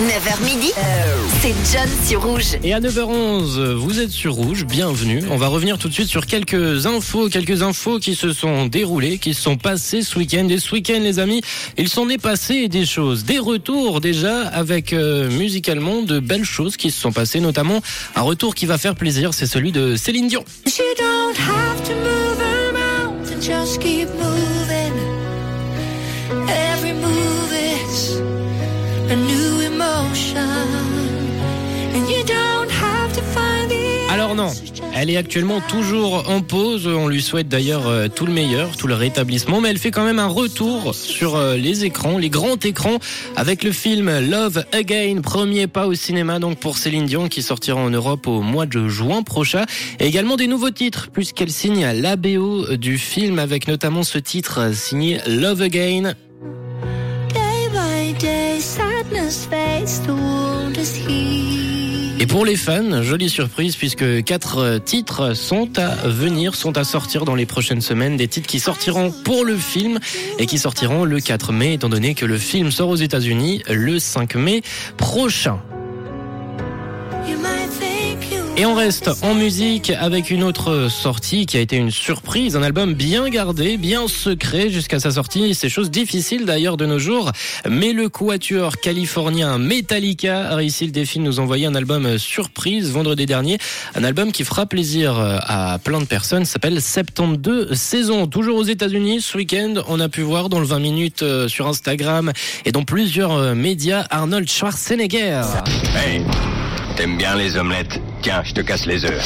9h midi, c'est John sur Rouge. Et à 9h11, vous êtes sur Rouge, bienvenue. On va revenir tout de suite sur quelques infos, quelques infos qui se sont déroulées, qui se sont passées ce week-end. Et ce week-end, les amis, il s'en est passé des choses, des retours déjà avec euh, musicalement de belles choses qui se sont passées, notamment un retour qui va faire plaisir, c'est celui de Céline Dion. You don't have to move around and just keep moving. Every move is a new Alors non, elle est actuellement toujours en pause. On lui souhaite d'ailleurs euh, tout le meilleur, tout le rétablissement, mais elle fait quand même un retour sur euh, les écrans, les grands écrans, avec le film Love Again, premier pas au cinéma donc pour Céline Dion qui sortira en Europe au mois de juin prochain. Et également des nouveaux titres puisqu'elle signe l'ABO du film avec notamment ce titre euh, signé Love Again. Et pour les fans, jolie surprise puisque quatre euh, titres sont à venir, sont à sortir dans les prochaines semaines, des titres qui sortiront pour le film et qui sortiront le 4 mai étant donné que le film sort aux États-Unis le 5 mai prochain. Et on reste en musique avec une autre sortie qui a été une surprise, un album bien gardé, bien secret jusqu'à sa sortie. C'est chose difficile d'ailleurs de nos jours, mais le quatuor californien Metallica a réussi le défi de nous envoyer un album surprise vendredi dernier, un album qui fera plaisir à plein de personnes, s'appelle 72 saisons. Toujours aux États-Unis, ce week-end, on a pu voir dans le 20 minutes euh, sur Instagram et dans plusieurs euh, médias Arnold Schwarzenegger. Hey, t'aimes bien les omelettes? Tiens, je te casse les œufs.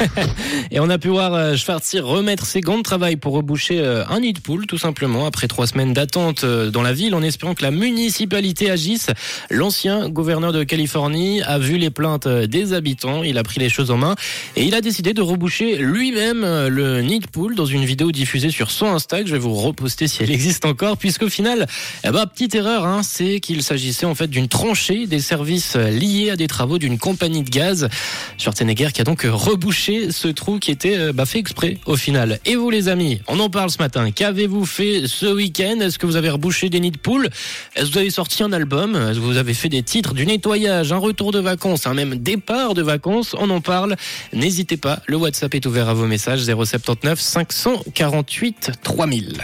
Et on a pu voir euh, Schwarzi remettre ses gants de travail pour reboucher euh, un nid de poule, tout simplement, après trois semaines d'attente euh, dans la ville, en espérant que la municipalité agisse. L'ancien gouverneur de Californie a vu les plaintes des habitants, il a pris les choses en main et il a décidé de reboucher lui-même le nid de poule dans une vidéo diffusée sur son Insta, je vais vous reposter si elle existe encore, puisqu'au final, eh ben, petite erreur, hein, c'est qu'il s'agissait en fait d'une tranchée des services liés à des travaux d'une compagnie de gaz. Schwarzenegger qui a donc rebouché ce trou qui était euh, bah, fait exprès au final. Et vous les amis, on en parle ce matin. Qu'avez-vous fait ce week-end? Est-ce que vous avez rebouché des nids de poules? Est-ce que vous avez sorti un album? Est-ce que vous avez fait des titres, du nettoyage, un retour de vacances, un même départ de vacances? On en parle. N'hésitez pas, le WhatsApp est ouvert à vos messages 079 548 3000.